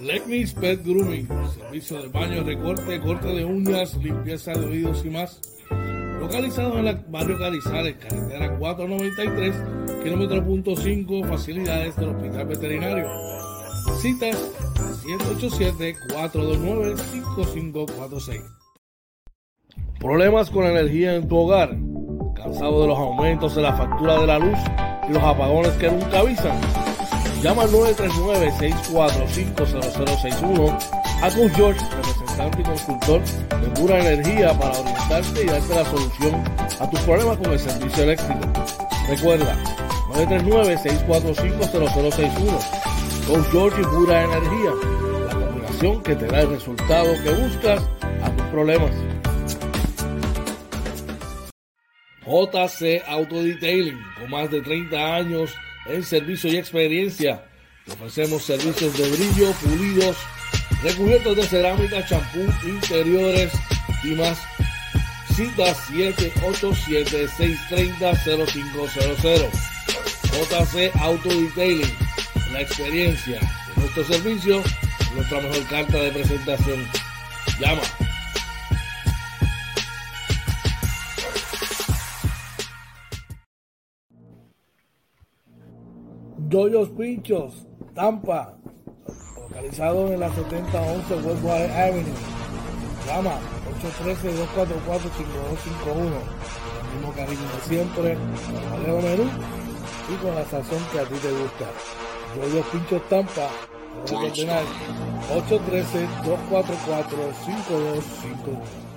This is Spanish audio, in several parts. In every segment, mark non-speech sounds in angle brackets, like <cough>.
Legnis Pet Grooming, servicio de baño, recorte, corte de uñas, limpieza de oídos y más. Localizado en el barrio Carizales, carretera 493, kilómetro punto 5, facilidades del Hospital Veterinario. Citas 787-429-5546. Problemas con energía en tu hogar. Cansado de los aumentos de la factura de la luz y los apagones que nunca avisan. Llama al 939-645-0061 a Coach George, representante y consultor de pura energía para orientarte y darte la solución a tus problemas con el servicio eléctrico. Recuerda, 939-645-0061. Coach George y pura energía, la combinación que te da el resultado que buscas a tus problemas. JC Auto Detailing, con más de 30 años en servicio y experiencia. Ofrecemos servicios de brillo, pulidos, recubiertos de cerámica, champú, interiores y más. Cita 787-630-0500. JC Auto Detailing. La experiencia de nuestro servicio, nuestra mejor carta de presentación. Llama Doyos Pinchos, Tampa, localizado en la 7011 Westwater Avenue. Llama 813-244-5251. El mismo cariño de siempre, el menú y con la sazón que a ti te gusta. Doyos Pinchos Tampa, 813-244-5251.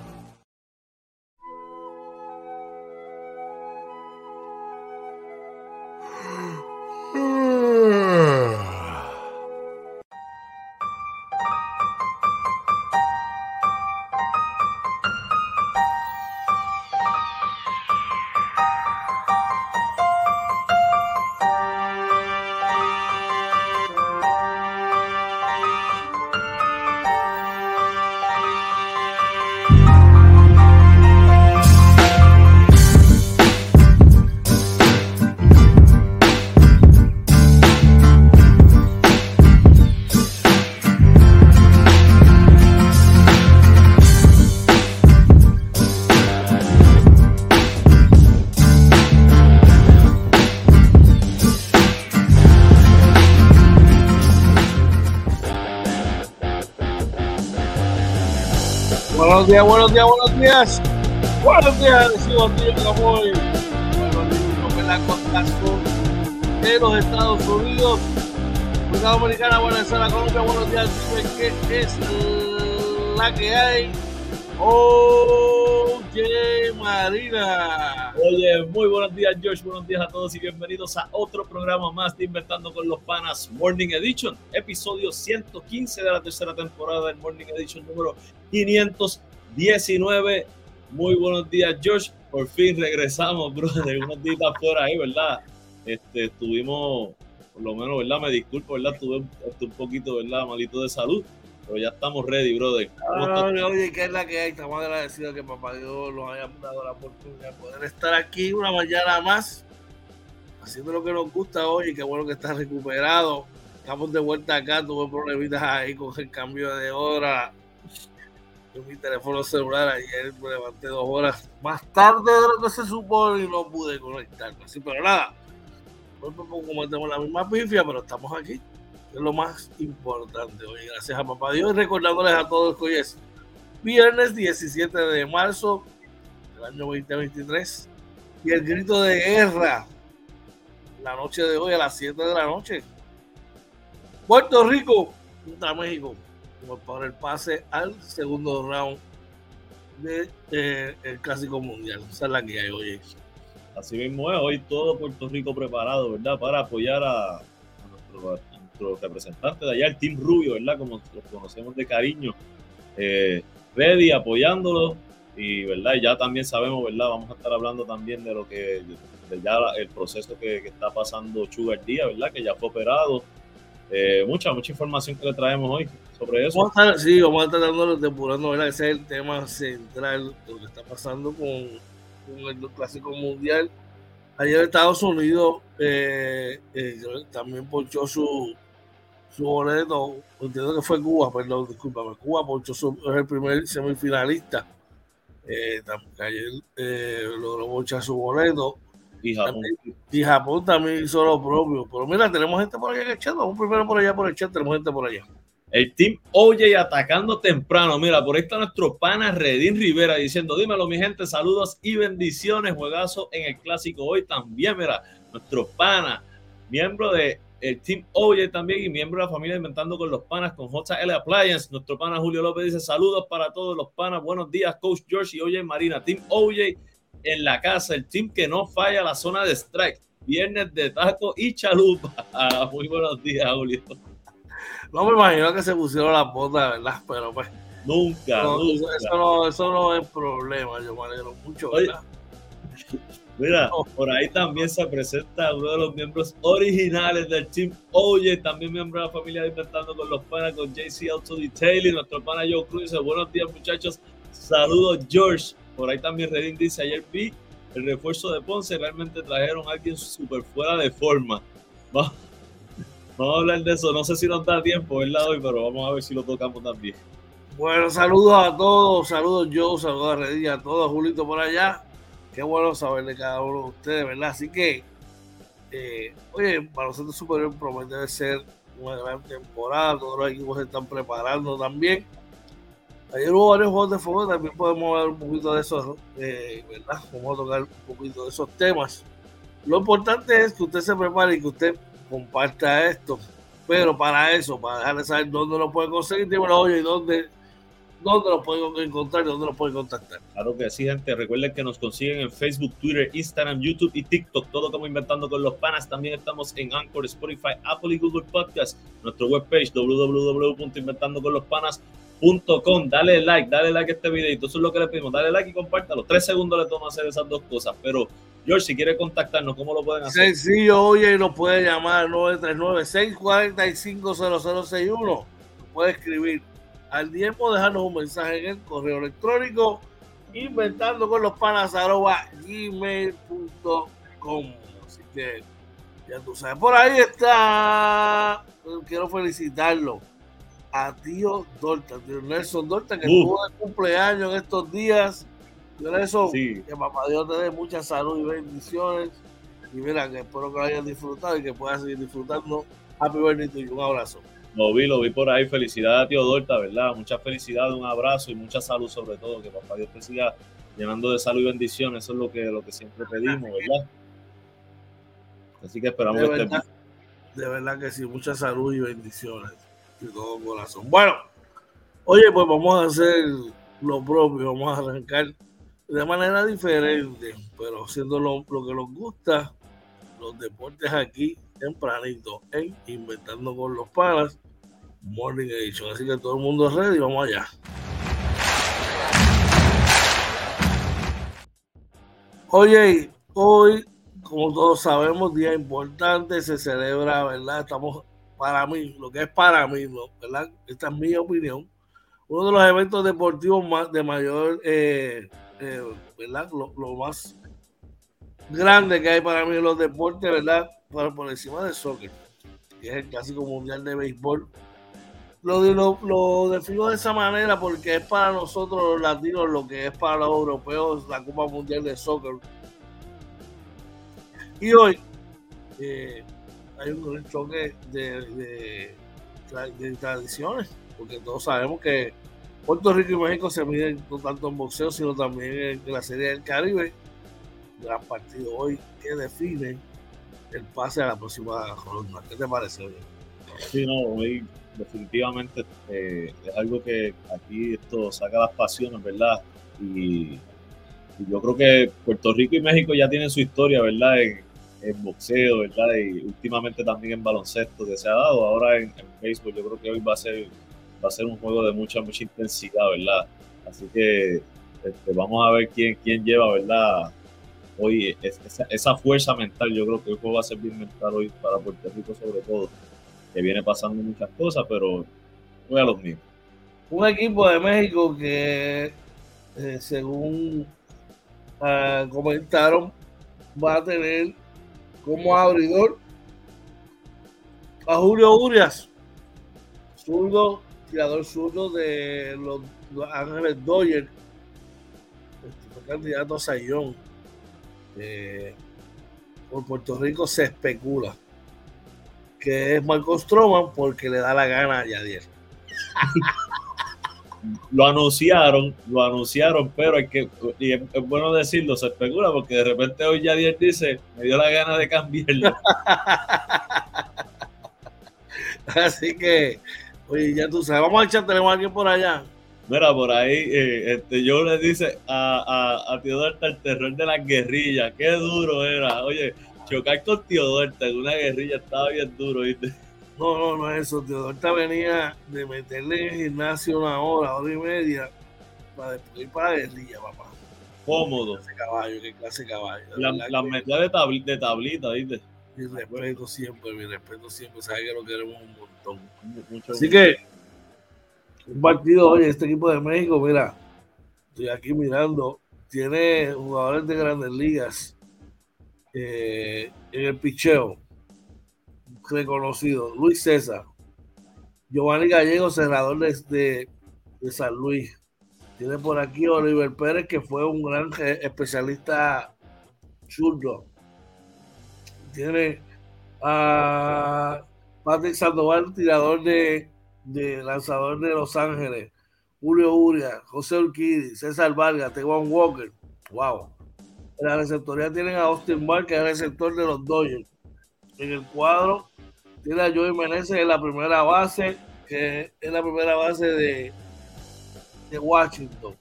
Días, buenos días, buenos días. Buenos días, recibo tío Camoy. Buenos días, la costa sur de los Estados Unidos. República Dominicana, Venezuela, Colombia, buenos días. Dime qué es la que hay. Oye, Marina. Oye, muy buenos días, Josh. Buenos días a todos y bienvenidos a otro programa más de Inventando con los Panas Morning Edition, episodio 115 de la tercera temporada del Morning Edition número 519. Muy buenos días, Josh. Por fin regresamos, brother. <laughs> Unos días por ahí, ¿verdad? Este, estuvimos, por lo menos, ¿verdad? Me disculpo, ¿verdad? Estuve un poquito, ¿verdad? Malito de salud pero ya estamos ready, brother. Oye, ¿qué es la que hay? Estamos agradecidos que papá Dios nos haya dado la oportunidad de poder estar aquí una mañana más, haciendo lo que nos gusta hoy. Qué bueno que estás recuperado. Estamos de vuelta acá. Tuve problemitas ahí con el cambio de hora. En mi teléfono celular ayer me levanté dos horas más tarde de lo que se supone y no pude conectarme. Así, pero nada, tenemos la misma pifia, pero estamos aquí es lo más importante. hoy. gracias a papá Dios, recordándoles a todos que hoy es viernes 17 de marzo del año 2023 y el grito de guerra la noche de hoy a las 7 de la noche. Puerto Rico contra México para el pase al segundo round del de, el Clásico Mundial. Esa es la que hay hoy. Así mismo es, hoy todo Puerto Rico preparado, ¿verdad? Para apoyar a, a nuestro nuestro representante de allá, el Team Rubio, ¿verdad? Como los conocemos de cariño, eh, ready, apoyándolo. Y, ¿verdad? Ya también sabemos, ¿verdad? Vamos a estar hablando también de lo que, de ya el proceso que, que está pasando Sugar Díaz, ¿verdad? Que ya fue operado. Eh, mucha, mucha información que le traemos hoy sobre eso. Vamos a estar, sí, vamos a estar dando depurando, ¿verdad? Ese es el tema central, lo que está pasando con, con el Clásico Mundial. Ayer Estados Unidos eh, eh, también ponchó su, su boleto, entiendo que fue Cuba, perdón, discúlpame, Cuba porque es el primer semifinalista. Eh, ayer eh, logró bochar su boleto. Y Japón. y Japón también hizo lo propio. Pero mira, tenemos gente por allá en el chat. Vamos primero por allá por el chat, tenemos gente por allá. El team Oye atacando temprano. Mira, por ahí está nuestro pana Redín Rivera diciendo: Dímelo, mi gente, saludos y bendiciones. Juegazo en el clásico hoy también. Mira, nuestro pana, miembro de el Team Oye también y miembro de la familia Inventando con los Panas con JL Appliance. Nuestro pana Julio López dice: Saludos para todos los panas. Buenos días, Coach George y Oye Marina. Team Oye en la casa, el team que no falla la zona de strike. Viernes de taco y chalupa. <laughs> Muy buenos días, Julio. No me imagino que se pusieron las botas, ¿verdad? Pero pues. Nunca, Eso, no, eso no es problema, yo me alegro mucho, ¿verdad? <laughs> mira, por ahí también se presenta uno de los miembros originales del Team Oye, también miembro de la familia Inventando con los Panas, con JC Auto Detailing, nuestro pana Joe Cruz. Buenos días, muchachos. Saludos, George. Por ahí también Redin dice: Ayer vi el refuerzo de Ponce, realmente trajeron a alguien súper fuera de forma. <laughs> Vamos Vamos a hablar de eso. No sé si nos da tiempo, ¿verdad? Hoy, pero vamos a ver si lo tocamos también. Bueno, saludos a todos. Saludos yo, saludos a Redilla, a todos, Julito por allá. Qué bueno saber de cada uno de ustedes, ¿verdad? Así que, eh, oye, para nosotros Superior promete ser una gran temporada. Todos los equipos se están preparando también. Ayer hubo varios juegos de fútbol, también podemos hablar un poquito de eso, eh, ¿verdad? Vamos a tocar un poquito de esos temas. Lo importante es que usted se prepare y que usted comparta esto. Pero para eso, para dejarle saber dónde lo puede conseguir, dímelo, oye, dónde, dónde lo pueden encontrar dónde lo pueden contactar. Claro que sí, gente. Recuerden que nos consiguen en Facebook, Twitter, Instagram, YouTube y TikTok. Todo como Inventando con los Panas. También estamos en Anchor, Spotify, Apple y Google Podcast. Nuestro webpage www.inventandoconlospanas.com Dale like, dale like a este videito. Eso es lo que le pedimos. Dale like y compártalo. Tres segundos le toma hacer esas dos cosas. Pero, George, si quiere contactarnos, ¿cómo lo pueden hacer? Sencillo, oye, nos puede llamar 939-645-0061. Puede escribir al tiempo, dejarnos un mensaje en el correo electrónico inventando con los panas gmail.com. Así que ya tú sabes. Por ahí está. Quiero felicitarlo a tío Dorta, tío Nelson Dorta, que estuvo de cumpleaños en estos días. Nelson, que papá Dios te dé mucha salud y bendiciones. Y mira, que espero que lo hayan disfrutado y que puedas seguir disfrutando. Happy birthday y un abrazo. Lo vi, lo vi por ahí. Felicidades a tío Dorta, ¿verdad? Mucha felicidad, un abrazo y mucha salud sobre todo. Que papá Dios te siga llenando de salud y bendiciones. Eso es lo que, lo que siempre pedimos, ¿verdad? Así que esperamos de verdad, De verdad que sí, mucha salud y bendiciones de todo corazón. Bueno, oye, pues vamos a hacer lo propio, vamos a arrancar de manera diferente, pero haciendo lo, que nos gusta, los deportes aquí tempranito en Inventando con los Panas, Morning Edition. Así que todo el mundo es ready, vamos allá. Oye, hoy, como todos sabemos, día importante, se celebra, ¿verdad? Estamos para mí, lo que es para mí, ¿verdad? Esta es mi opinión, uno de los eventos deportivos más de mayor, eh, eh, ¿verdad? Lo, más grande que hay para mí en los deportes, ¿verdad? Por, por encima del soccer, que es el clásico mundial de béisbol. Lo, lo, lo defino de esa manera porque es para nosotros los latinos lo que es para los europeos la Copa Mundial de Soccer. Y hoy, eh, hay un choque de, tradiciones, porque todos sabemos que Puerto Rico y México se miden no tanto en boxeo, sino también en la Serie del Caribe. Gran partido hoy que define el pase a la próxima ronda. ¿Qué te parece? Sí, no, hoy definitivamente eh, es algo que aquí esto saca las pasiones, ¿verdad? Y, yo creo que Puerto Rico y México ya tienen su historia, ¿verdad? En, en boxeo, ¿verdad? Y últimamente también en baloncesto que se ha dado. Ahora en, en béisbol yo creo que hoy va a ser va a ser un juego de mucha mucha intensidad, ¿verdad? Así que este, vamos a ver quién quién lleva, ¿verdad? Hoy esa, fuerza mental, yo creo que el juego va a ser bien mental hoy para Puerto Rico sobre todo, que viene pasando muchas cosas, pero voy a los mismos. Un equipo de México que, eh, según uh, comentaron, va a tener como abridor a Julio Urias, zurdo, tirador zurdo de los, Ángeles Dodgers. Este, fue candidato a Sayón. Eh, por Puerto Rico se especula que es Marcos Stroman porque le da la gana a Yadier. <laughs> lo anunciaron, lo anunciaron, pero hay que, y es, bueno decirlo, se especula porque de repente hoy Yadier dice, me dio la gana de cambiarlo. <laughs> Así que, oye, ya tú sabes, vamos a echar, tenemos a alguien por allá. Mira, por ahí, eh, este, yo le dice a, a, a Teodorta el terror de las guerrillas, qué duro era. Oye, chocar con Teodorta en una guerrilla estaba bien duro, ¿viste? No, no, no es eso. Teodorta venía de meterle en el gimnasio una hora, hora y media, para después ir para la guerrilla, papá. Cómodo. Qué caballo, qué clase de caballo. La, la metía de, de tablita, ¿viste? Mi respeto siempre, mi respeto siempre. Sabe que lo queremos un montón. Así que, un partido, oye, este equipo de México, mira, estoy aquí mirando, tiene jugadores de grandes ligas eh, en el picheo reconocido, Luis César, Giovanni Gallego, cerrador de, de, San Luis. Tiene por aquí Oliver Pérez, que fue un gran especialista churro. Tiene a Patrick Sandoval, tirador de, de lanzador de Los Ángeles. Julio Uria, José Urquidi, César Vargas, Tewan Walker. Wow. En la receptoría tienen a Austin Mark, que es el receptor de los Dodgers. En el cuadro tiene a Joey Meneses en la primera base, que es la primera base de, de Washington.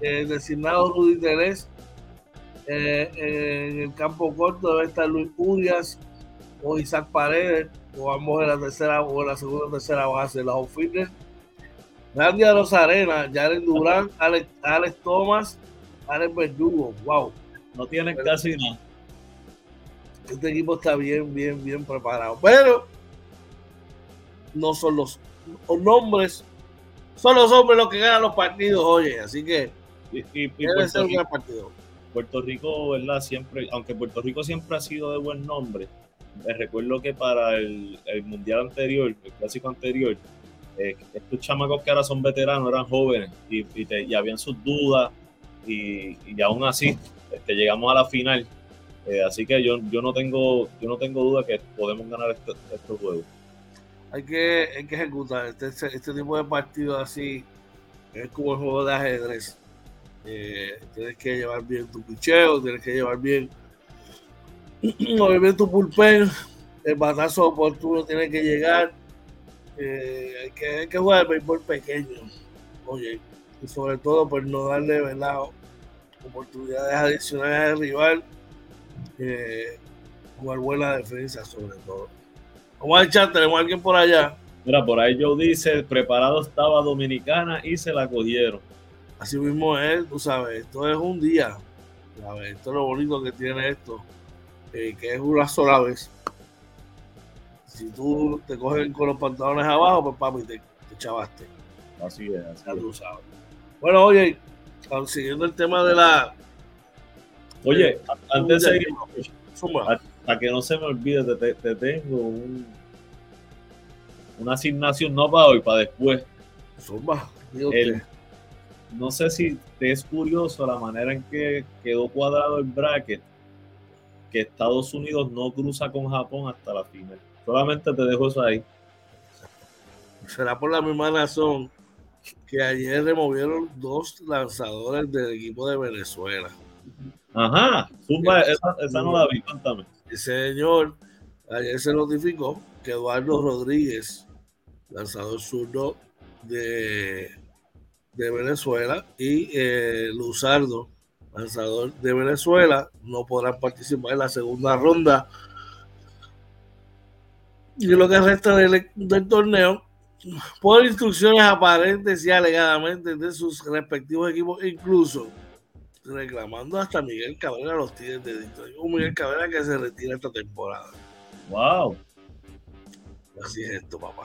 El designado Rudy Teres. Eh, en el campo corto debe estar Luis Urias o Isaac Paredes, o ambos en la tercera o en la segunda o tercera base. Los outfielders, Randy Rosarena, Jaren Durán, <laughs> Alex, Alex Thomas, Alex Verdugo. Wow. No tienen casi nada este equipo está bien, bien, bien preparado. Pero no son los, nombres, son los hombres los que ganan los partidos, oye. Así que y, Puerto, Rico, partido. Puerto Rico, ¿verdad? Siempre, aunque Puerto Rico siempre ha sido de buen nombre, me recuerdo que para el, mundial anterior, el clásico anterior, eh, estos chamacos que ahora son veteranos eran jóvenes y, y, habían sus dudas y, y aún así este, llegamos a la final eh, así que yo, yo no tengo yo no tengo duda que podemos ganar este, estos juegos. Hay que, hay que ejecutar este, este, tipo de partidos así. Es como el juego de ajedrez. Eh, tienes que llevar bien tu picheo, tienes que llevar bien, <clears throat> bien tu pulpen. El batazo oportuno tiene que llegar. Eh, hay, que, hay que jugar el béisbol pequeño. Oye, y sobre todo por no darle ¿verdad? oportunidades adicionales al rival eh, jugar buena defensa sobre todo. Vamos a echar, tenemos a alguien por allá. Mira, por ahí Joe dice, preparado estaba Dominicana y se la cogieron. Así mismo es, tú sabes, esto es un día. Esto es lo bonito que tiene esto, eh, que es una sola vez. Si tú te coges con los pantalones abajo, pues papi, te, te chavaste. Así es, así ya tú sabes. Bueno, oye, siguiendo el tema de la Oye, antes de seguir, para que no se me olvide, te, tengo una asignación no para hoy, para después. No sé si te es curioso la manera en que quedó cuadrado el bracket, que Estados Unidos no cruza con Japón hasta la final. Solamente te dejo eso ahí. Será por la misma razón que ayer removieron dos lanzadores del equipo de Venezuela. Ajá, esa, no la vi, cuéntame. El señor ayer se notificó que Eduardo Rodríguez, lanzador zurdo de, de Venezuela, y eh, Luzardo, lanzador de Venezuela, no podrán participar en la segunda ronda. Y lo que resta del, del torneo, por instrucciones aparentes y alegadamente de sus respectivos equipos, incluso reclamando hasta Miguel Cabrera los Tigres de Detroit. Un Miguel Cabrera que se retira esta temporada. Wow. Así es esto, papá.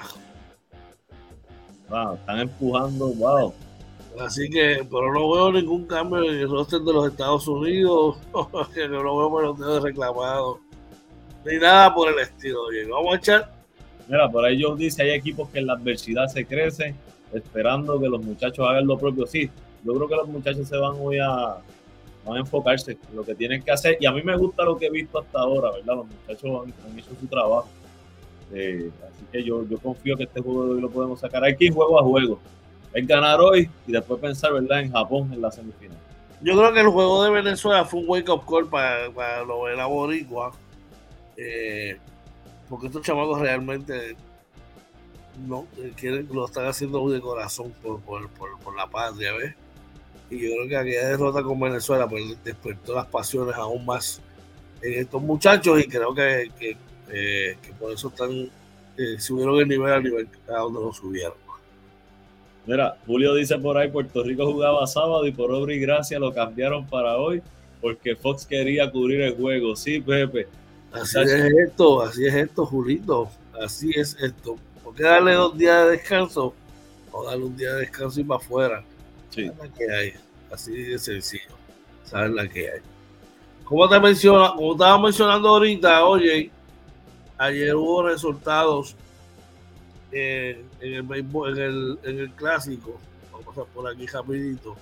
Wow, están empujando, wow. Así que, pero no veo ningún cambio en el roster de los Estados Unidos, <laughs> no veo peloteos reclamados, ni nada por el estilo. Bien, vamos a echar Mira, por ahí yo dice, hay equipos que en la adversidad se crecen, esperando que los muchachos hagan lo propio. Sí, yo creo que los muchachos se van hoy a enfocarse en lo que tienen que hacer. Y a mí me gusta lo que he visto hasta ahora, ¿verdad? Los muchachos han, hecho su trabajo. Eh, así que yo, yo confío que este juego de hoy lo podemos sacar. Hay que ir juego a juego. Es ganar hoy y después pensar, ¿verdad? En Japón en la semifinal. Yo creo que el juego de Venezuela fue un wake up call para, para lo de la Boricua. Eh, porque estos chamacos realmente no eh, quieren, lo están haciendo de corazón por, por, por, la patria, ¿ves? Y yo creo que aquella derrota con Venezuela pues, despertó las pasiones aún más en estos muchachos y creo que, que, eh, por eso están subieron el nivel al nivel a donde lo subieron. Mira, Julio dice por ahí, Puerto Rico jugaba sábado y por obra y gracia lo cambiaron para hoy porque Fox quería cubrir el juego. Sí, Pepe. Así es esto, así es esto, Julito. Así es esto. ¿Por qué darle dos días de descanso? O darle un día de descanso y para afuera. Sí. La que hay. Así de sencillo. Sabes la que hay. Como te menciona, como estaba mencionando ahorita, oye, ayer hubo resultados en, el, en, el, clásico, vamos a por aquí rapidito,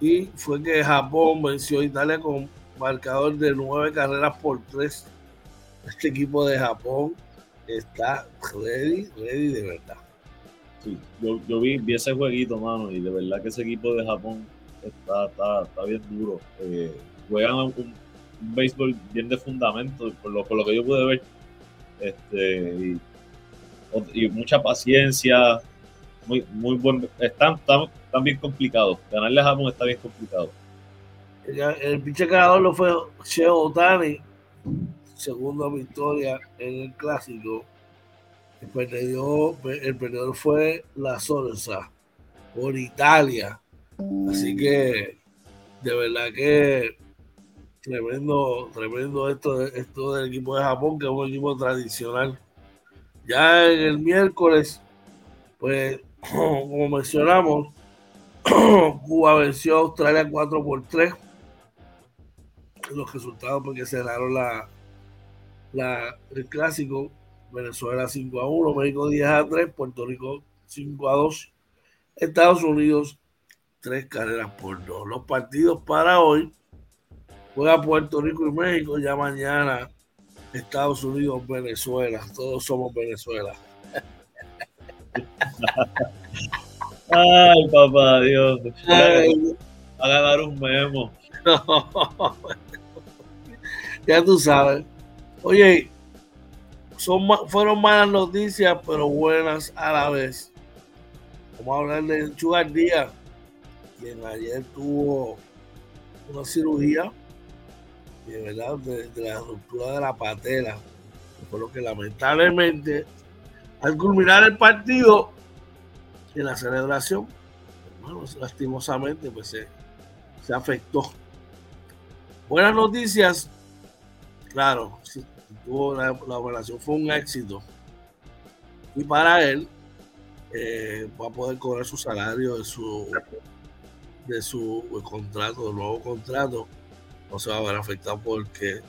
y fue que Japón venció a Italia con marcador de nueve carreras por tres. Este equipo de Japón está ready, ready de verdad. Sí, yo, vi, ese jueguito, mano, y de verdad que ese equipo de Japón está, está, bien duro. Eh, juegan un, béisbol bien de fundamento, por lo, por lo que yo pude ver. Este, y mucha paciencia, muy, muy buen, están, están, bien complicados. Ganarle a Japón está bien complicado. El, el pinche ganador lo fue Sheo Otani, segunda victoria en el clásico. El perdedor, el perdedor fue la Sorsa por Italia. Así que de verdad que tremendo, tremendo esto, esto del equipo de Japón, que es un equipo tradicional ya en el miércoles, pues, <clears throat> como mencionamos, <clears throat> Cuba venció a Australia 4 por 3. Los resultados porque cerraron la, la, el clásico. Venezuela 5 a 1, México 10 a 3, Puerto Rico 5 a 2, Estados Unidos 3 carreras por 2. Los partidos para hoy juega Puerto Rico y México, ya mañana Estados Unidos, Venezuela. Todos somos Venezuela. Ay, papá Dios. a ganar un memo. ya tú sabes. Oye, son, fueron malas noticias, pero buenas a la vez. Vamos a hablar de Chugar Díaz, quien ayer tuvo una cirugía de verdad, de, la ruptura de la patela, por lo que lamentablemente, al culminar el partido, en la celebración, bueno, lastimosamente, pues se, se afectó. Buenas noticias, claro, tuvo la, operación fue un éxito. Y para él, eh, va a poder cobrar su salario de su de su contrato, de nuevo contrato no se va a ver afectado porque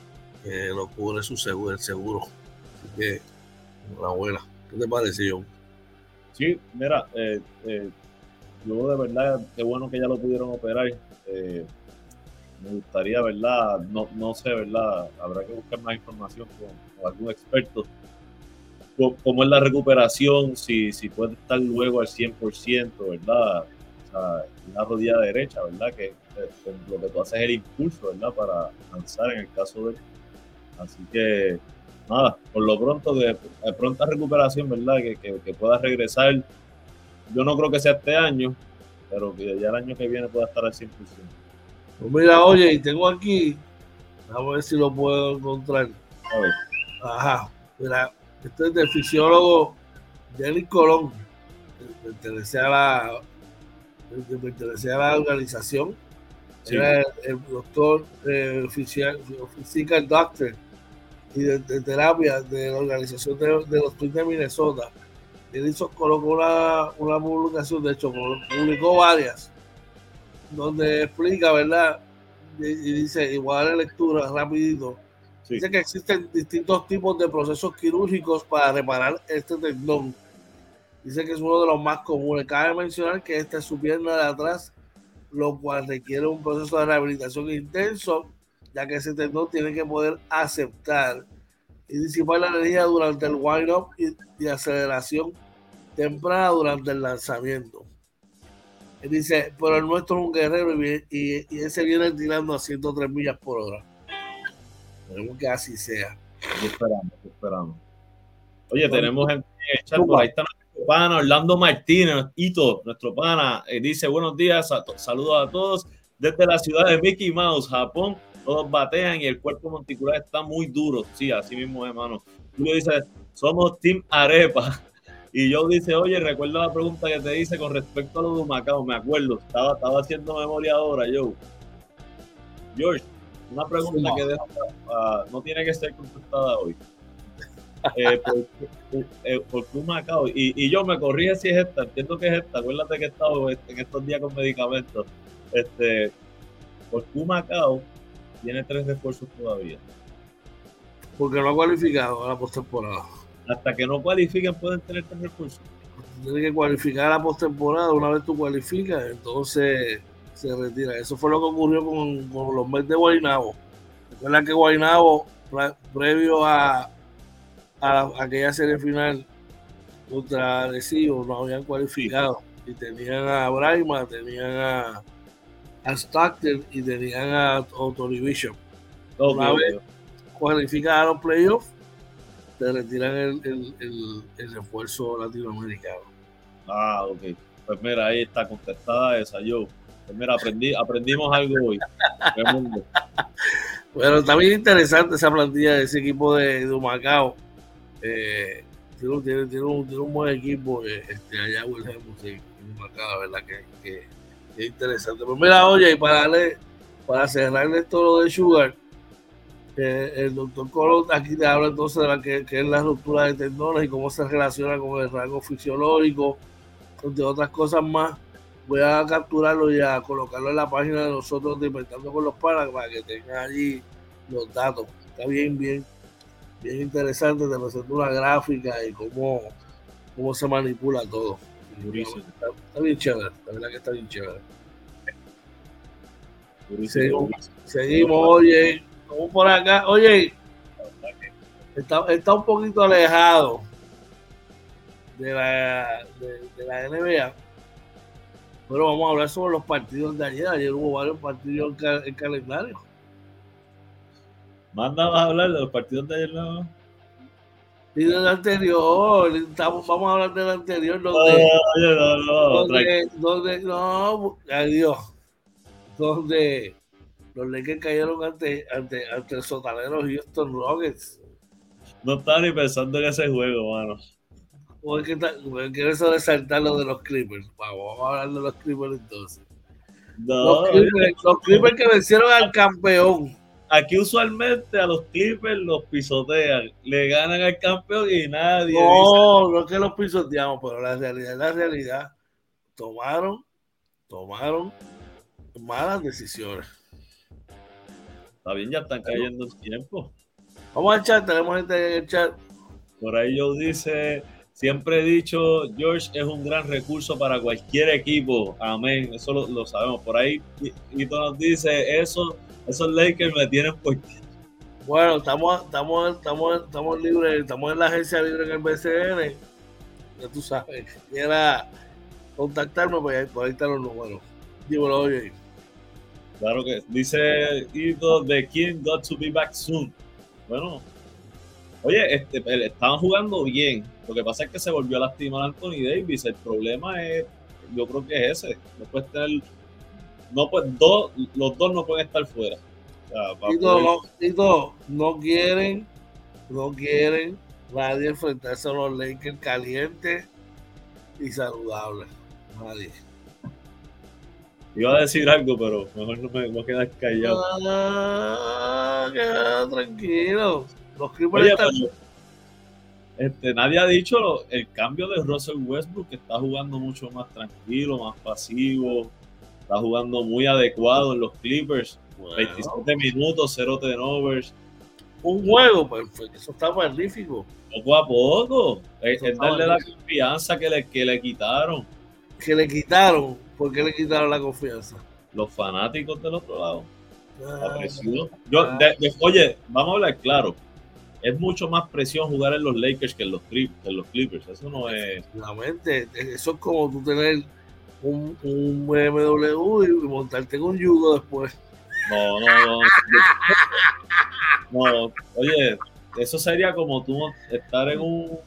eh, lo cubre su seguro, el seguro. Así que, enhorabuena. ¿Qué te parece, John? Sí, mira, eh, eh, yo de verdad, qué bueno que ya lo pudieron operar. Eh, me gustaría, ¿verdad? No, no sé, ¿verdad? Habrá que buscar más información con, algún experto. ¿Cómo es la recuperación? Si, si puede estar luego al 100%, ¿verdad? la rodilla derecha, ¿verdad? Que lo que tú haces es el impulso, ¿verdad? Para lanzar en el caso de Así que, nada, por lo pronto, de, pronta recuperación, ¿verdad? Que, que, pueda regresar. Yo no creo que sea este año, pero que ya el año que viene pueda estar al 100%. Pues mira, oye, y tengo aquí, a ver si lo puedo encontrar. A ver. Ajá, mira, este es del fisiólogo Jenny Colón, que pertenece a la que pertenecía a la organización. Era el, doctor eh, oficial, physical doctor y de, terapia de la organización de, los Twins de Minnesota. Él hizo, colocó una, una publicación, de hecho, publicó varias, donde explica, ¿verdad? Y, dice, igual la lectura rapidito, Dice que existen distintos tipos de procesos quirúrgicos para reparar este tendón. Dice que es uno de los más comunes. Cabe mencionar que esta es su pierna de atrás, lo cual requiere un proceso de rehabilitación intenso, ya que ese tendón tiene que poder aceptar y disipar la energía durante el wind-up y, aceleración temprana durante el lanzamiento. Él dice, pero el nuestro es un guerrero y, y, ese viene tirando a 103 millas por hora. Esperemos que así sea. Esperamos, esperamos. Oye, tenemos en el chat, ahí está pana Orlando Martínez, Hito, nuestro pana, eh, dice buenos días, saludos a todos desde la ciudad de Mickey Mouse, Japón todos batean y el cuerpo monticular está muy duro. Sí, así mismo, hermano. Julio dice, somos Team Arepa. <laughs> Y yo dice, oye, recuerdo la pregunta que te hice con respecto a lo de Macao, me acuerdo, estaba, estaba haciendo memoria ahora, yo. George, una pregunta que no tiene que ser contestada hoy. Eh, por, eh, qué Macao? Y, y, yo me corrí si es esta, entiendo que es esta, acuérdate que he estado en estos días con medicamentos. Este, por Macao tiene tres refuerzos todavía. Porque no ha cualificado a la postemporada. Hasta que no cualifiquen pueden tener tres refuerzos. Tiene que cualificar a la postemporada. Una vez tú cualificas, entonces se retira. Eso fue lo que ocurrió con, los Mets de Guaynabo. Recuerda que Guaynabo, previo a, a, aquella serie final contra Arecibo, no habían cualificado. Y tenían a Braima, tenían a a Stockton y tenían a Autorivision. Una vez cualifican a los playoffs, te retiran el, el, el, refuerzo latinoamericano. Ah, ok. Pues mira, ahí está contestada esa, yo. Pues mira, aprendí, aprendimos algo hoy. bueno, <laughs> bien interesante esa plantilla de ese equipo de, de Macao. Eh, tiene, tiene, un, tiene, un, buen equipo eh, este, allá en Macao, la verdad que, que Qué interesante. Pues mira, oye, y para darle, para cerrarle todo lo de Sugar, el doctor Colo aquí te habla entonces de la que, es la ruptura de tendones y cómo se relaciona con el rango fisiológico, entre otras cosas más. Voy a capturarlo y a colocarlo en la página de nosotros de con los Panas para que tengan allí los datos. Está bien, bien, bien interesante. Te presento una gráfica y cómo, cómo se manipula todo. Está, bien chévere, la verdad que está bien chévere. Seguimos, oye, como por acá, oye, está, está, un poquito alejado de la, de, la NBA, pero vamos a hablar sobre los partidos de ayer. Ayer hubo varios partidos en, calendario. Manda a hablar de los partidos de ayer, ¿no? Y del anterior, estamos, vamos a hablar del anterior, donde, no, no, no, donde, donde, no, adiós, donde los Lakers cayeron ante, ante, ante el sotanero Houston Rockets. No estaba ni pensando en ese juego, mano. ¿Por qué quieres resaltar lo de los Clippers? Vamos a hablar de los Clippers entonces. los, Clippers, los Clippers que vencieron al campeón aquí usualmente a los Clippers los pisotean, le ganan al campeón y nadie. No, no es que los pisoteamos, pero la realidad es la realidad. Tomaron, tomaron malas decisiones. Está bien, ya están cayendo el tiempo. Vamos al chat, tenemos gente en el chat. Por ahí yo dice, siempre he dicho, George es un gran recurso para cualquier equipo. Amén, eso lo, sabemos. Por ahí y, nos dice, eso esos Lakers me tienen por Bueno, estamos, estamos, estamos, estamos libres, estamos en la agencia libre en el BCN. Ya tú sabes, quiera contactarme, pues ahí, por ahí están los números. Dímelo, oye. Claro que dice Ido de King got to be back soon. Bueno, oye, este, estaban jugando bien. Lo que pasa es que se volvió a lastimar Anthony Davis. El problema es, yo creo que es ese. No puede estar no pues dos, los dos no pueden estar fuera. y, todos, no, quieren, no quieren nadie enfrentarse a los Lakers calientes y saludables. Nadie. Iba a decir algo, pero mejor no me voy a quedar callado. Ah, tranquilo. Los este, nadie ha dicho el cambio de Russell Westbrook, que está jugando mucho más tranquilo, más pasivo Está jugando muy adecuado en los Clippers. 27 minutos, 0 turnovers. un juego, pues, pues, eso está magnífico. Poco a poco. Es, darle la confianza que le, que le quitaron. Que le quitaron. ¿Por qué le quitaron la confianza? Los fanáticos del otro lado. Ah, ah. oye, vamos a hablar claro. Es mucho más presión jugar en los Lakers que en los, los Clippers. Eso no es. Eso es como tú tener un, un BMW y montarte en un judo después. No, no, no. No, oye, eso sería como tú estar en un,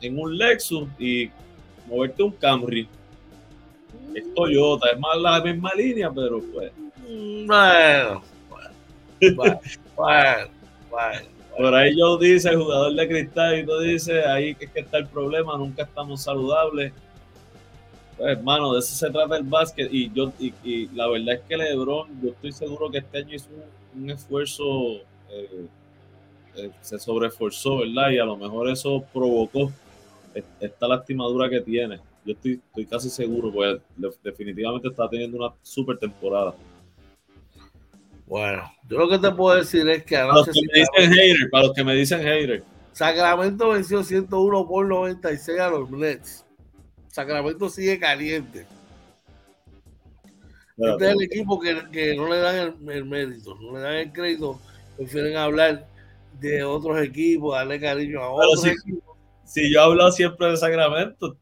en un Lexus y moverte un Camry. Es Toyota, es más la misma línea, pero pues. Bueno, bueno, bueno, bueno. Por ahí yo dice, el jugador de cristal, y tú dices, ahí es que está el problema, nunca estamos saludables. Hermano, de eso se trata el básquet. Y yo y, la verdad es que LeBron, yo estoy seguro que este año hizo un, esfuerzo, eh, eh, se sobreesforzó, ¿verdad? Y a lo mejor eso provocó esta lastimadura que tiene. Yo estoy, estoy casi seguro, pues definitivamente está teniendo una super temporada. Bueno, yo lo que te puedo decir es que para los que me dicen hater, para los que me dicen hater. Sacramento venció 101 por 96 a los Nets. Sacramento sigue caliente. este es el equipo que, no le dan el, mérito, no le dan el crédito, prefieren hablar de otros equipos, darle cariño a otros equipos. Si yo hablo siempre de Sacramento,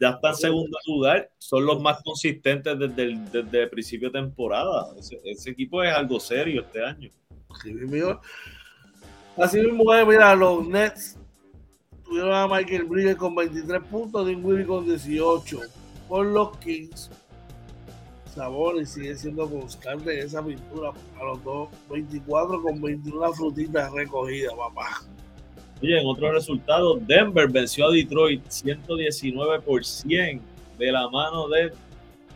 ya está en segundo lugar, son los más consistentes desde el, principio de temporada. Ese, equipo es algo serio este año. Así mismo, mira, los Nets tuvieron a Michael Bridges con 23 puntos, Willy con 18. Por los Kings, Sabonis sigue siendo constante en esa pintura a los dos, 24 con 21 frutitas recogidas, papá. Oye, en otro resultado, Denver venció a Detroit 119 por 100 de la mano de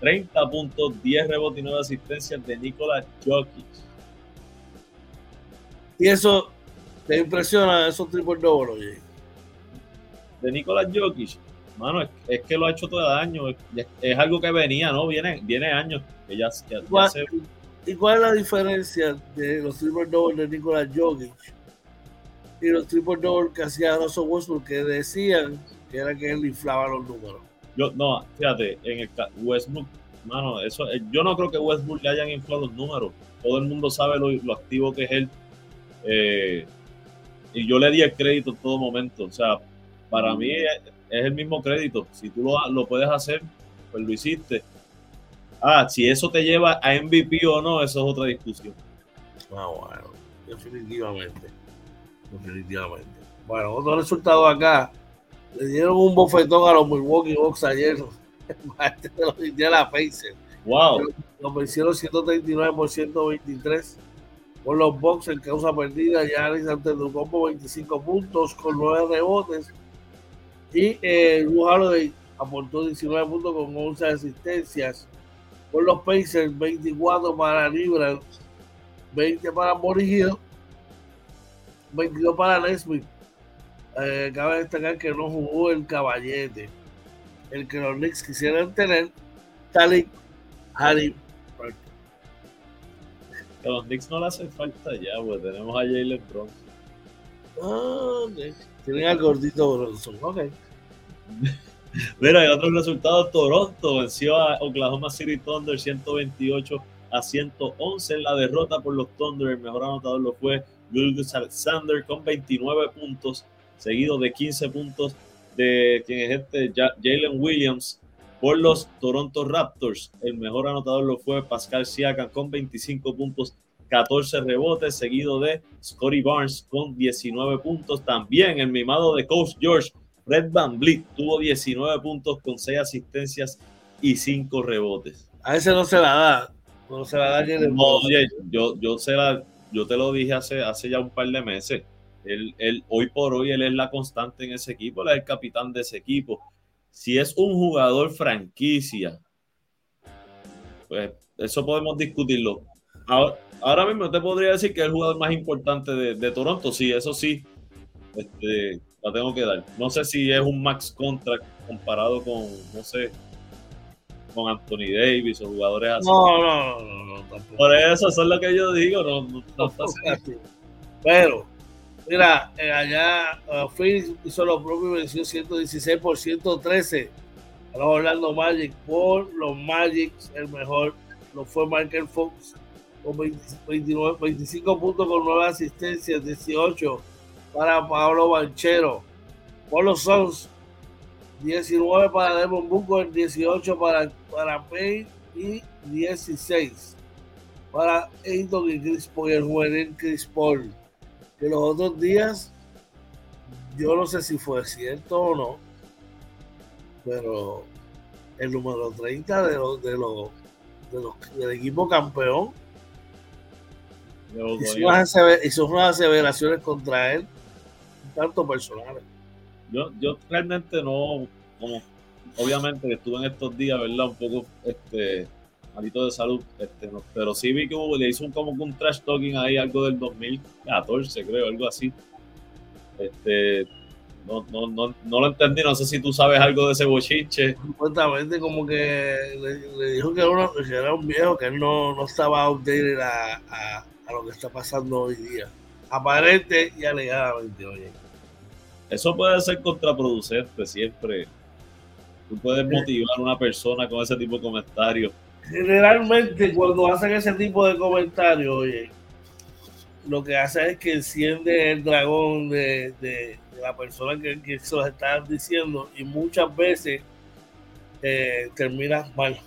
30 puntos, 10 rebotes y 9 asistencias de Nicolas Jokic. Y eso te impresiona, esos triple dobles, de Nicolás Jokic, mano, es, que lo ha hecho todo el año. Es, algo que venía, ¿no? Viene, viene años que ya, se... ¿Y cuál es la diferencia de los triple doubles de Nicolás Jokic y los triple doubles que hacía Russell Westbrook que decían que era que él inflaba los números? Yo, no, fíjate, en el Westbrook, mano, eso, eh, yo no creo que Westbrook le hayan inflado los números. Todo el mundo sabe lo, activo que es él. Eh, y yo le di el crédito en todo momento. O sea, para mí es, el mismo crédito. Si tú lo, lo, puedes hacer, pues lo hiciste. Ah, si eso te lleva a MVP o no, eso es otra discusión. Ah, bueno, definitivamente. Definitivamente. Bueno, otro resultado acá. Le dieron un bofetón a los Milwaukee Bucks ayer. <laughs> de la Pacer. Wow. Los vencieron 139 por 123 por los Bucks en causa perdida. Ya ante combo 25 puntos con 9 rebotes y eh, Holiday aportó 19 puntos con 11 asistencias. Por los Pacers, 24 para Libra, 20 para Morigio, 22 para Nesmith. Eh, cabe destacar que no jugó el caballete. El que los Knicks quisieran tener, Talik Harry. A los Knicks no le hace falta ya, pues tenemos a Jalen Bronson. Ah, tienen al gordito Bronson, ok. <laughs> Mira, en otros resultados, Toronto venció a Oklahoma City Thunder 128 a 111 en la derrota por los Thunder. El mejor anotador lo fue Julius Alexander con 29 puntos, seguido de 15 puntos de quien es este Jalen Williams por los Toronto Raptors. El mejor anotador lo fue Pascal Siakam con 25 puntos, 14 rebotes, seguido de Scotty Barnes con 19 puntos. También el mimado de Coach George Red Van Vliet tuvo 19 puntos con 6 asistencias y 5 rebotes. A ese no se la da. No se la da no, oye, yo, yo, se la, yo te lo dije hace, hace ya un par de meses. Él, él, hoy por hoy él es la constante en ese equipo, él es el capitán de ese equipo. Si es un jugador franquicia, pues eso podemos discutirlo. Ahora, mismo te podría decir que es el jugador más importante de, de Toronto, sí, eso sí. Este, la tengo que dar. No sé si es un max contract comparado con, no sé, con Anthony Davis o jugadores así. No, no, no, no, Por eso, eso es lo que yo digo. No, no, Pero Mira, eh, allá uh, Phoenix hizo lo propio y venció 116 por 113 a los Orlando Magic. Por los Magic, el mejor lo fue Michael Fox con 29, 25 puntos con 9 asistencias, 18 para Pablo Banchero. Por los Suns, 19 para Devon Booker, 18 para, para Payne y 16 para Ayton y Chris Paul, el juvenil Chris Paul. Que los otros días, yo no sé si fue cierto o no, pero el número 30 de los, de los, de los del equipo campeón hizo unas, hizo unas aseveraciones contra él, tanto personales. Yo, yo realmente no, como obviamente estuve en estos días, ¿verdad? Un poco este malito de salud, este, pero sí vi que hubo, le hizo un, como un trash talking ahí, algo del 2014, creo, algo así. Este, no, no, no, no lo entendí, no sé si tú sabes algo de ese bochinche. Supuestamente como que le, dijo que, uno, que, era un viejo, que él no, no estaba updated a, a, a, lo que está pasando hoy día. Aparente y alegadamente, oye. Eso puede ser contraproducente siempre. Tú puedes motivar a una persona con ese tipo de comentarios. Generalmente cuando hacen ese tipo de comentarios, oye, lo que hace es que enciende el dragón de, de, la persona que, que, se los está diciendo y muchas veces eh, mal.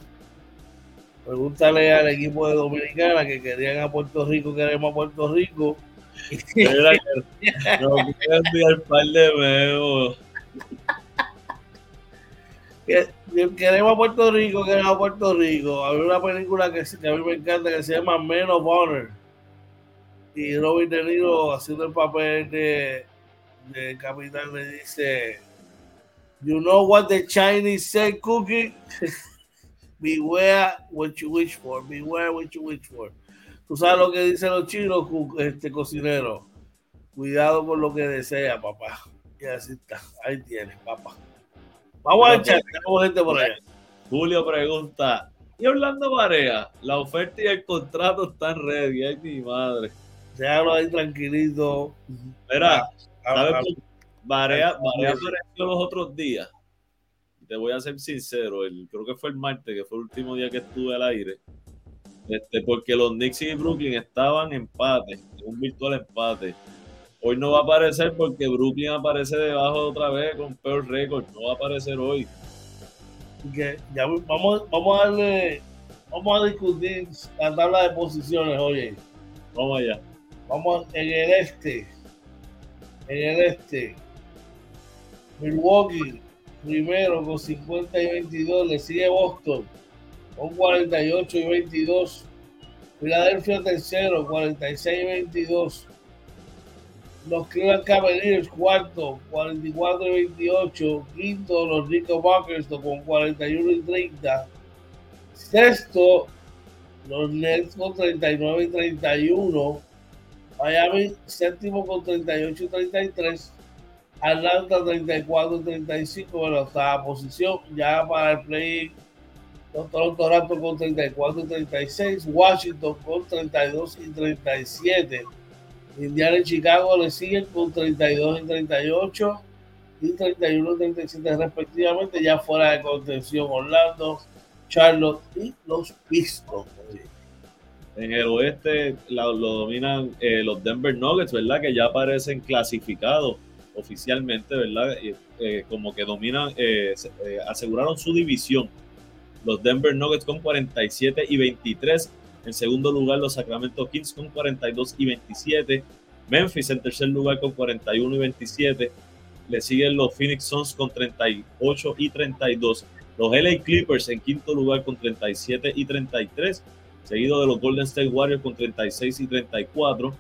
Pregúntale al equipo de Dominicana que querían a Puerto Rico, queremos a Puerto Rico <laughs> par de Queremos a Puerto Rico, queremos a Puerto Rico. Hay una película que, a mí me encanta que se llama Men of Honor. Y Robert De Niro haciendo el papel de, de capitán le dice You know what the Chinese say, Cookie? <laughs> Beware what you wish for. Beware what you wish for. Tú sabes lo que dicen los chinos, este cocinero. Cuidado con lo que desea, papá. Y así está. Ahí tienes, papá. Vamos a echar, tenemos gente por allá. Julio pregunta, y Orlando Barea, la oferta y el contrato están ready, ay mi madre. Déjalo ahí tranquilito. Mira, ¿sabes? Barea, apareció los otros días. Te voy a ser sincero, el, creo que fue el martes, que fue el último día que estuve al aire. Este, porque los Knicks y Brooklyn estaban empate, un virtual empate. Hoy no va a aparecer porque Brooklyn aparece debajo de otra vez con peor récord. No va a aparecer hoy. Que ya vamos, vamos a darle, vamos a discutir la tabla de posiciones, oye. Vamos allá. Vamos en el este. En el este. Milwaukee primero con 50 y 22, le sigue Boston con 48 y 22. Filadelfia tercero, 46 y 22. Los Cleveland Cavaliers cuarto, 44 y 28. Quinto, los Rico Buckers con 41 y 30. Sexto, los Nets con 39 y 31. Miami séptimo con 38 y 33. Atlanta 34 y 35 bueno, octava posición. Ya para el play Toronto Raptors con 34 y 36, Washington con 32 y 37. Indiana y Chicago le siguen con 32 y 38 y 31 y 37 respectivamente, ya fuera de contención Orlando, Charlotte y los Pistons. En el oeste lo, dominan eh, los Denver Nuggets, ¿verdad? Que ya aparecen clasificados oficialmente, ¿verdad? Eh, como que dominan, eh, aseguraron su división los Denver Nuggets con 47 y 23. En segundo lugar, los Sacramento Kings con 42 y 27. Memphis en tercer lugar con 41 y 27. Le siguen los Phoenix Suns con 38 y 32. Los LA Clippers en quinto lugar con 37 y 33. Seguido de los Golden State Warriors con 36 y 34.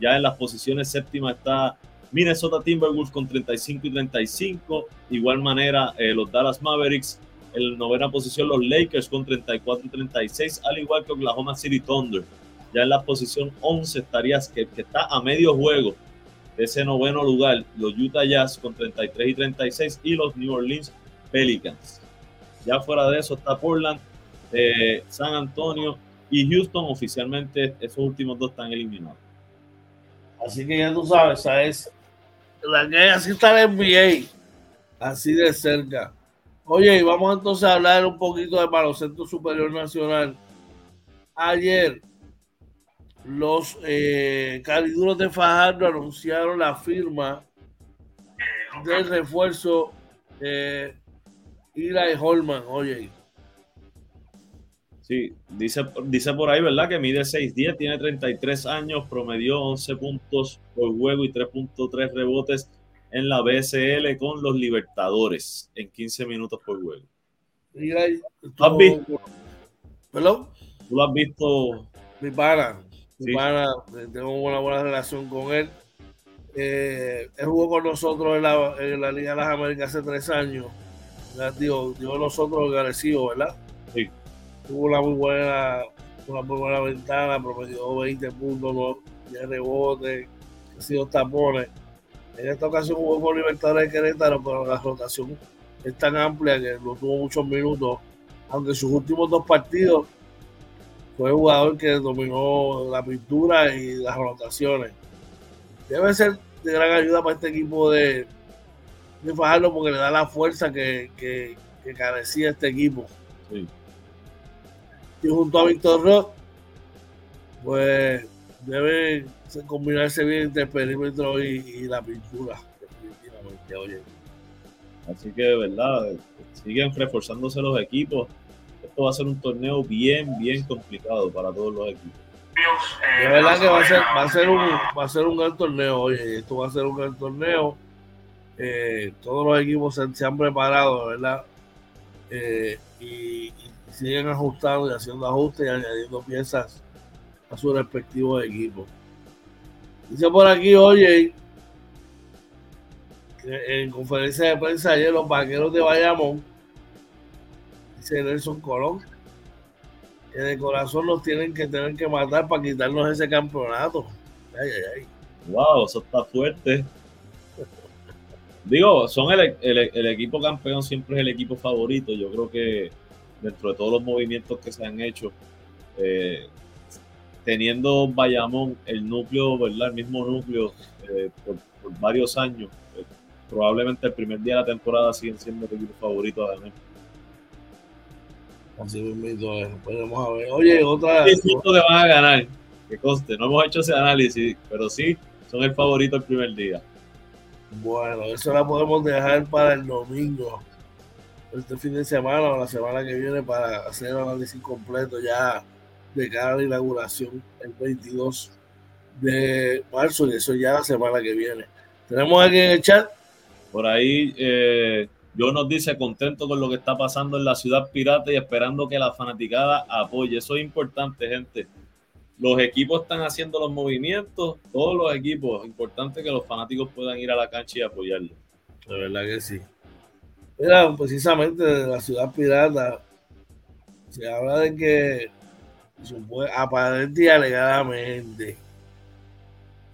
Ya en las posiciones séptimas está Minnesota Timberwolves con 35 y 35. De igual manera, eh, los Dallas Mavericks en novena posición los Lakers con 34 y 36, al igual que Oklahoma City Thunder. Ya en la posición 11 estarías que, que está a medio juego de ese noveno lugar, los Utah Jazz con 33 y 36 y los New Orleans Pelicans. Ya fuera de eso está Portland, eh, San Antonio y Houston. Oficialmente esos últimos dos están eliminados. Así que ya tú sabes, esa es la que así está el NBA, así de cerca. Oye, y vamos entonces a hablar un poquito de baloncesto superior nacional. Ayer, los eh, cariduros de Fajardo anunciaron la firma del refuerzo de Eli Holman. Oye, Sí, dice, dice por ahí, ¿verdad? Que mide 6'10, tiene 33 años, promedió 11 puntos por juego y 3.3 rebotes en la BSL con los Libertadores en 15 minutos por juego. ¿Tú has visto? ¿Perdón? ¿Tú lo has visto? Mi pana, mi pana, tengo una buena relación con él. Eh, él jugó con nosotros en la, en la Liga de las Américas hace tres años. Digo, nosotros agradecidos, ¿verdad? Sí tuvo una muy buena, una muy buena ventana, promedió 20 puntos, 10 rebotes, sido tapones. En esta ocasión jugó con Libertadores de Querétaro, pero la rotación es tan amplia que no tuvo muchos minutos, aunque sus últimos dos partidos fue el jugador que dominó la pintura y las rotaciones. Debe ser de gran ayuda para este equipo de, de Fajardo porque le da la fuerza que, que, que carecía este equipo. Sí y junto a Víctor Rock, pues debe combinarse bien entre el perímetro y, la pintura, definitivamente, oye. Así que de verdad, siguen reforzándose los equipos. Esto va a ser un torneo bien, bien complicado para todos los equipos. De verdad que va a ser, va a ser un, va a ser un gran torneo, oye, esto va a ser un gran torneo. Eh, todos los equipos se, han preparado, ¿verdad? Eh, y, siguen ajustando y haciendo ajustes y añadiendo piezas a su respectivo equipo. Dice por aquí, oye, en conferencia de prensa ayer los vaqueros de Bayamón, dice Nelson Colón, que de corazón nos tienen que tener que matar para quitarnos ese campeonato. Ay, ay, ay. Wow, eso está fuerte. Digo, son el, el, equipo campeón siempre es el equipo favorito. Yo creo que dentro de todos los movimientos que se han hecho, eh, teniendo Bayamón el núcleo, ¿verdad? El mismo núcleo eh, por, varios años, eh, probablemente el primer día de la temporada siguen siendo el equipo favorito además. Así mismo, podemos a ver. Oye, otra. Sí, que van a ganar, que conste, no hemos hecho ese análisis, pero sí son el favorito el primer día. Bueno, eso la podemos dejar para el domingo este fin de semana o la semana que viene para hacer el análisis completo ya de cara a la inauguración el 22 de marzo y eso ya la semana que viene. Tenemos aquí en el chat. Por ahí eh, yo nos dice contento con lo que está pasando en la ciudad pirata y esperando que la fanaticada apoye. Eso es importante, gente. Los equipos están haciendo los movimientos, todos los equipos. Importante que los fanáticos puedan ir a la cancha y apoyarlo. De verdad que sí. Mira, precisamente de la ciudad pirata, se habla de que aparentemente y alegadamente,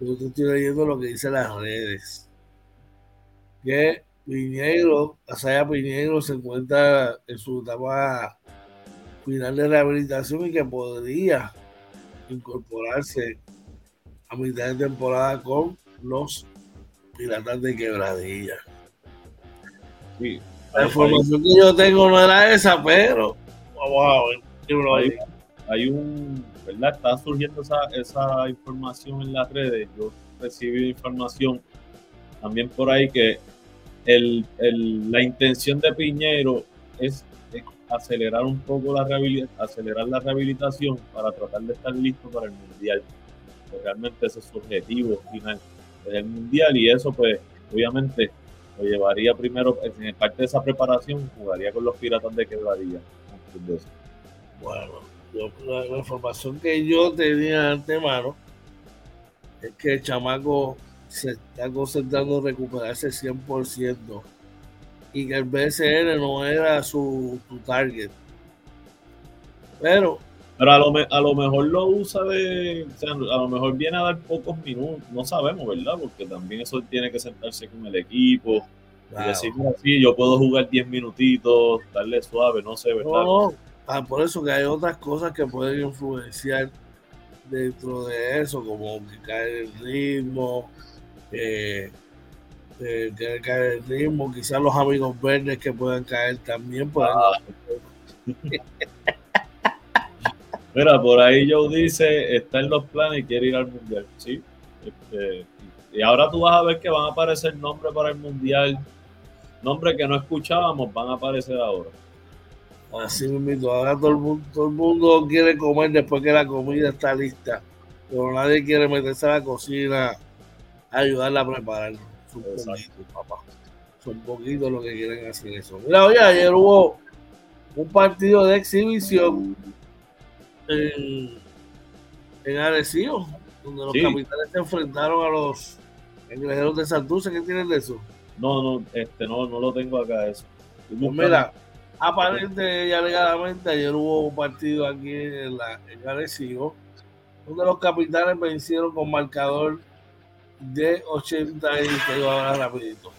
yo te estoy leyendo lo que dicen las redes, que Piñero, Asaya Piñero se encuentra en su etapa final de rehabilitación y que podría incorporarse a mitad de temporada con los Piratas de Quebradilla. Sí, la información que yo tengo no era esa, pero vamos a ver. Hay, un, ¿verdad? Está surgiendo esa, esa información en las redes. Yo recibí información también por ahí que el, el, la intención de Piñero es, acelerar un poco la rehabilitación, acelerar la rehabilitación para tratar de estar listo para el mundial. Pues realmente ese es su objetivo final, el mundial y eso pues obviamente lo llevaría primero, en parte de esa preparación, jugaría con los piratas de quebradilla. Bueno, la, información que yo tenía antemano es que el chamaco se está concentrando en recuperarse 100% y que el BSN no era su, target. Pero pero a lo, a lo mejor lo usa de. O sea, a lo mejor viene a dar pocos minutos. No sabemos, ¿verdad? Porque también eso tiene que sentarse con el equipo. Y decir, así, yo puedo jugar 10 minutitos, darle suave, no sé, ¿verdad? No, ah, por eso que hay otras cosas que pueden influenciar dentro de eso, como que cae el ritmo, eh, eh, que cae el ritmo, quizás los amigos verdes que puedan caer también pueden Ah. <laughs> Mira, por ahí Joe dice, está en los planes y quiere ir al mundial. Sí. Este, y ahora tú vas a ver que van a aparecer nombres para el mundial. Nombres que no escuchábamos van a aparecer ahora. Así mismo, ahora todo el, mundo, todo el mundo quiere comer después que la comida está lista, pero nadie quiere meterse a la cocina a ayudarla a preparar. Son poquitos, papá. Son poquitos los que quieren hacer eso. Mira, oye, ayer hubo un partido de exhibición en, en Arecibo, donde los Sí. capitanes se enfrentaron a los engrejeros de Santurce. ¿Qué tienen de eso? No, no, este, no, no lo tengo acá eso. Pues mira, aparente y alegadamente ayer hubo un partido aquí en, la, en Arecibo, donde los capitanes vencieron con marcador de 80 y te digo ahora rapidito.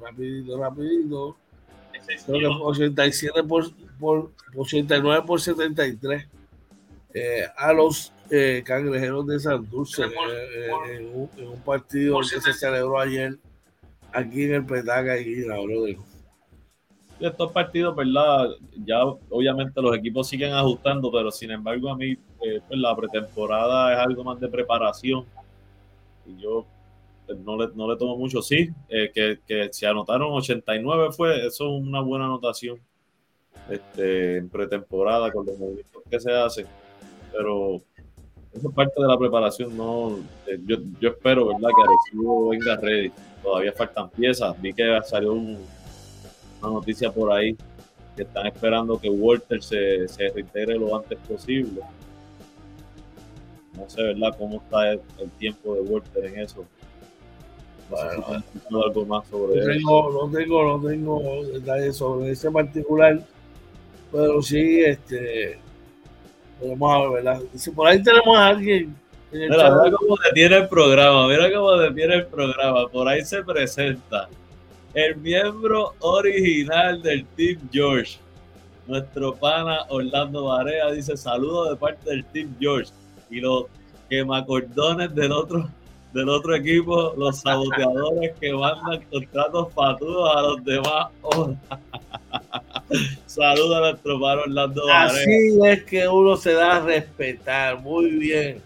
Rapidito, rapidito. Creo que fue 87 por, por 89 por 73 eh, a los eh, cangrejeros de Santurce eh, eh, en, un, en un partido que se celebró ayer aquí en el Petaca y la brother. Estos partidos, ¿verdad? Ya obviamente los equipos siguen ajustando, pero sin embargo a mí eh, pues, la pretemporada es algo más de preparación y yo pues, no le, no le tomo mucho. Sí, eh, que, que se anotaron 89 fue, eso es una buena anotación este, en pretemporada con los movimientos que se hacen, pero eso es parte de la preparación. No, eh, yo, yo espero, ¿verdad? Que Arecibo venga ready. Todavía faltan piezas. Vi que salió un, una noticia por ahí que están esperando que Walter se, se reintegre lo antes posible. No sé, ¿verdad? ¿Cómo está el, el tiempo de Walter en eso? No sé si algo más sobre No eso. tengo, no tengo, no tengo detalles sobre ese particular, pero sí, este, vamos a ver, ¿verdad? Si por ahí tenemos a alguien Mira, cómo detiene el programa, mira cómo detiene el programa. Por ahí se presenta el miembro original del Team George. Nuestro pana Orlando Barea dice saludos de parte del Team George. Y los quemacordones del otro, del otro equipo, los saboteadores que mandan contratos patudos a los demás. Oh. <laughs> saludos a nuestro pana Orlando así es que uno se da a respetar muy bien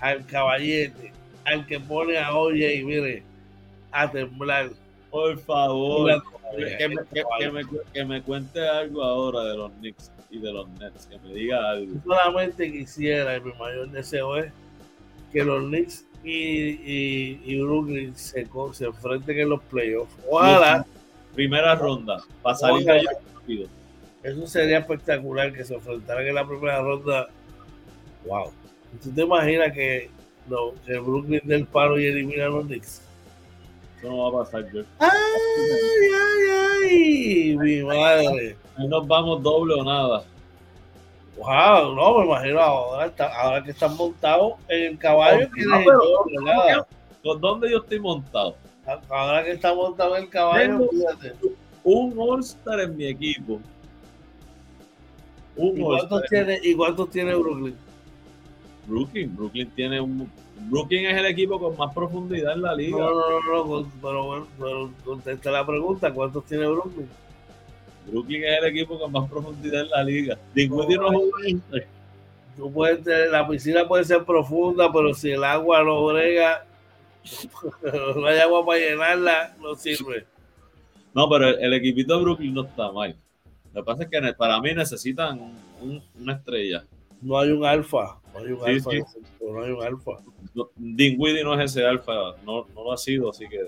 al caballete, al que pone a oye y mire, a temblar. Por favor. Que, me, que- me que me cuente algo ahora de los Knicks y de los Nets, que me diga algo. solamente quisiera, y mi mayor deseo es que los Knicks y, y, y Brooklyn se, enfrenten en los playoffs. Ojalá, Primera ronda, para salir Ojalá. Rápido. eso sería espectacular que se enfrentaran en la primera ronda. Wow. ¿Tú te imaginas que, no, que Brooklyn del paro y elimina a los Knicks? Eso no va a pasar, George. ¡Ay, ay, ay! Mi madre. Ahí nos vamos doble o nada. Wow, no, me imagino ahora, que están montados en el caballo. No, que no, les- pero- nada. ¿Con dónde yo estoy montado? Ahora que está montado en el caballo, fíjate. Un All-Star en mi equipo. Un ¿Y cuántos tiene, ¿Y cuántos tiene Brooklyn? Brooklyn. Brooklyn tiene un. Brooklyn es el equipo con más profundidad en la liga. No, no, no, no, pero, bueno, pero contesta la pregunta, ¿cuántos tiene Brooklyn? Brooklyn es el equipo con más profundidad en la liga. Dinwiddie no jugó en- Tú puedes tener, la piscina puede ser profunda, pero si el agua no brega, <laughs> no hay agua para llenarla, no sirve. No, pero el, el equipito de Brooklyn no está mal. Lo que pasa es que para mí necesitan un- una estrella. No hay un alfa, no hay un Sí, alfa, sí. no hay un alfa. No- Dinwiddie no es ese alfa, no, no lo ha sido, así que.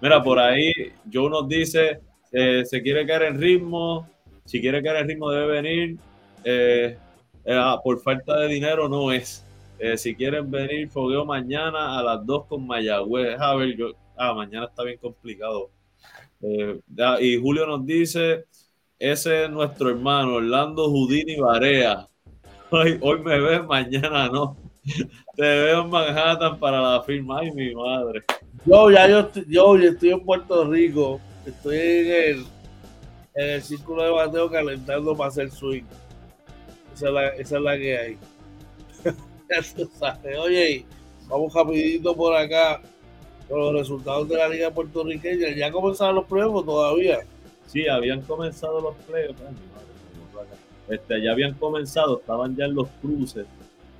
Mira, por ahí Joe nos dice, eh, se quiere caer en ritmo, si quiere caer en ritmo debe venir, eh, eh, ah, por falta de dinero no es. Eh, si quieren venir, fogueo mañana a las 2 con Mayagüez. A ver, yo, ah, mañana está bien complicado. Eh, y Julio nos dice, ese es nuestro hermano, Orlando Houdini Barea. <laughs> Hoy, hoy me ves, mañana no. <laughs> Te veo en Manhattan para la firma. Ay, mi madre. Yo ya yo, estoy- yo ya estoy en Puerto Rico, estoy en el, en el círculo de bateo calentando para hacer swing. Esa es la, esa es la que hay. <laughs> Oye, vamos rapidito por acá con los resultados de la Liga Puertorriqueña. ¿Ya comenzaron los playoffs todavía? Sí, habían comenzado los playoffs. Este, ya habían comenzado, estaban ya en los cruces.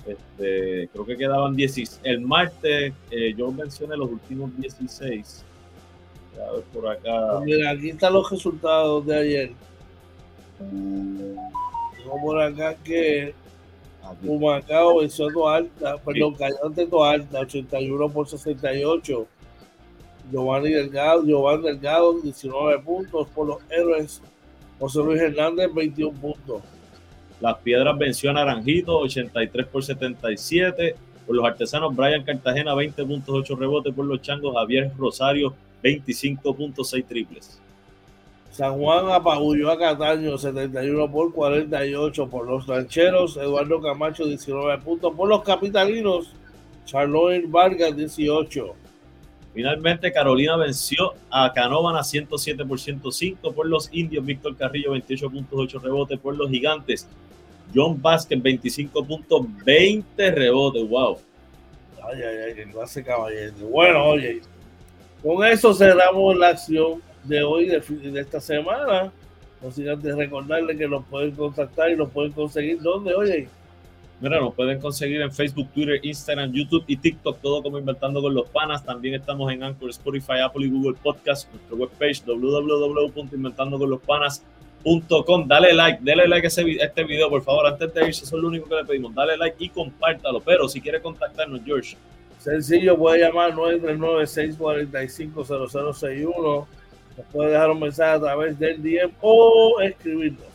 Este, creo que quedaban 16. El martes eh, yo mencioné los últimos 16. A ver por acá. Mira, aquí están los resultados de ayer. Tengo por acá que Humacao venció a Alta, perdón, cayó ante Alta, 81 por 68. Giovanni Delgado, Giovanni Delgado, 19 puntos por los héroes. José Luis Hernández, 21 puntos. Las Piedras venció a Naranjito, 83 por 77. Por los artesanos, Brian Cartagena, 20 puntos, 8 rebotes. Por los changos, Javier Rosario, 25 puntos, 6 triples. San Juan apagulló a Cataño 71 por 48 por los rancheros, Eduardo Camacho 19 puntos por los capitalinos, Charlotte Vargas 18. Finalmente Carolina venció a Canóvana 107 por 105 por los indios, Víctor Carrillo 28 puntos 8 rebotes por los gigantes, John Vázquez 25 puntos 20 rebotes, wow. Ay, ay, ay, clase caballero. Bueno, oye, con eso cerramos la acción de hoy, de, esta semana. No sin antes recordarle que nos pueden contactar y nos pueden conseguir. ¿Dónde? Oye. Mira, nos pueden conseguir en Facebook, Twitter, Instagram, YouTube y TikTok, todo como Inventando con los Panas. También estamos en Anchor, Spotify, Apple y Google Podcast, nuestra webpage www.inventandocolospAnas.com Dale like, dale like a, este video, por favor, antes de irse, eso es lo único que le pedimos. Dale like y compártalo. Pero si quiere contactarnos, George. Sencillo, puede llamar 939-645-0061 nos puede dejar un mensaje a través del DM o escribirnos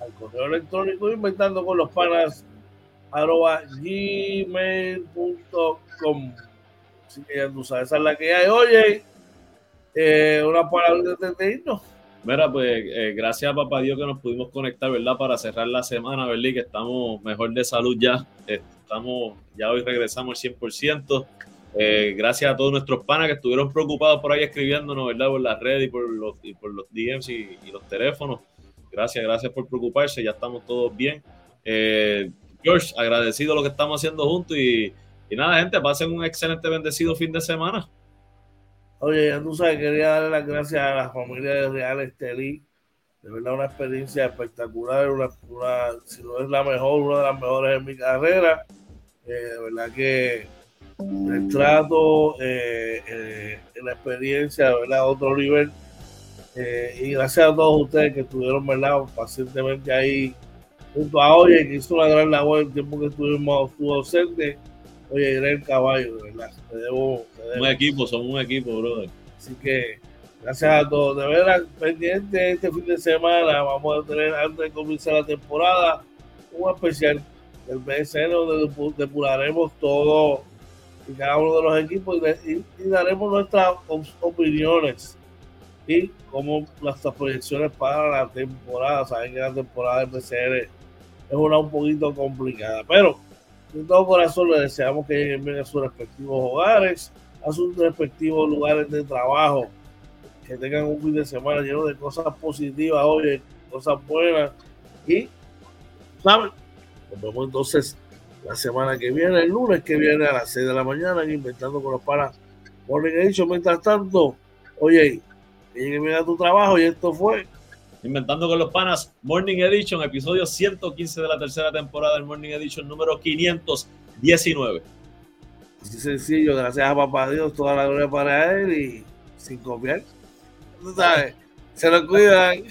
al correo electrónico inventando con los panas arroba gmail.com. Así que ya tú sabes, esa es la que hay. Oye, eh, una palabra de irnos. Mira, pues eh, gracias a papá Dios que nos pudimos conectar, ¿verdad? Para cerrar la semana, ¿verdad? Que estamos mejor de salud ya. Estamos, ya hoy regresamos al 100%. Eh, gracias a todos nuestros panas que estuvieron preocupados por ahí escribiéndonos, ¿verdad? Por las redes y por los, y por los DMs y, los teléfonos. Gracias, gracias por preocuparse. Ya estamos todos bien. Eh, George, agradecido lo que estamos haciendo juntos y, nada, gente, pasen un excelente, bendecido fin de semana. Oye, ya tú sabes, quería darle las gracias a la familia de Real Estelí. De verdad, una experiencia espectacular, una, si no es la mejor, una de las mejores en mi carrera. Eh, de verdad que el trato, eh, eh, la experiencia, ¿verdad? Otro nivel. Y gracias a todos ustedes que estuvieron, ¿verdad? Pacientemente ahí junto a Oye, que hizo una gran labor el tiempo que estuvimos, estuvo ausente. Oye, era el caballo, de verdad. Te debo, Un equipo, somos un equipo, brother. Así que gracias a todos. De verdad, pendiente este fin de semana, vamos a tener, antes de comenzar la temporada, un especial del BSN donde depuraremos todo cada uno de los equipos y, daremos nuestras opiniones y como nuestras proyecciones para la temporada. Saben que la temporada del PCR es una un poquito complicada, pero de todo corazón les deseamos que lleguen bien a sus respectivos hogares, a sus respectivos lugares de trabajo, que tengan un fin de semana lleno de cosas positivas, oye, cosas buenas y, ¿saben? Nos vemos entonces la semana que viene, el lunes que viene a las 6 de la mañana, Inventando con los Panas Morning Edition. Mientras tanto, oye, llegue a tu trabajo y esto fue Inventando con los Panas Morning Edition, episodio 115 de la tercera temporada del Morning Edition número 519. Así sencillo, gracias a papá Dios, toda la gloria para él y sin copiar. Tú sabes, se lo cuidan.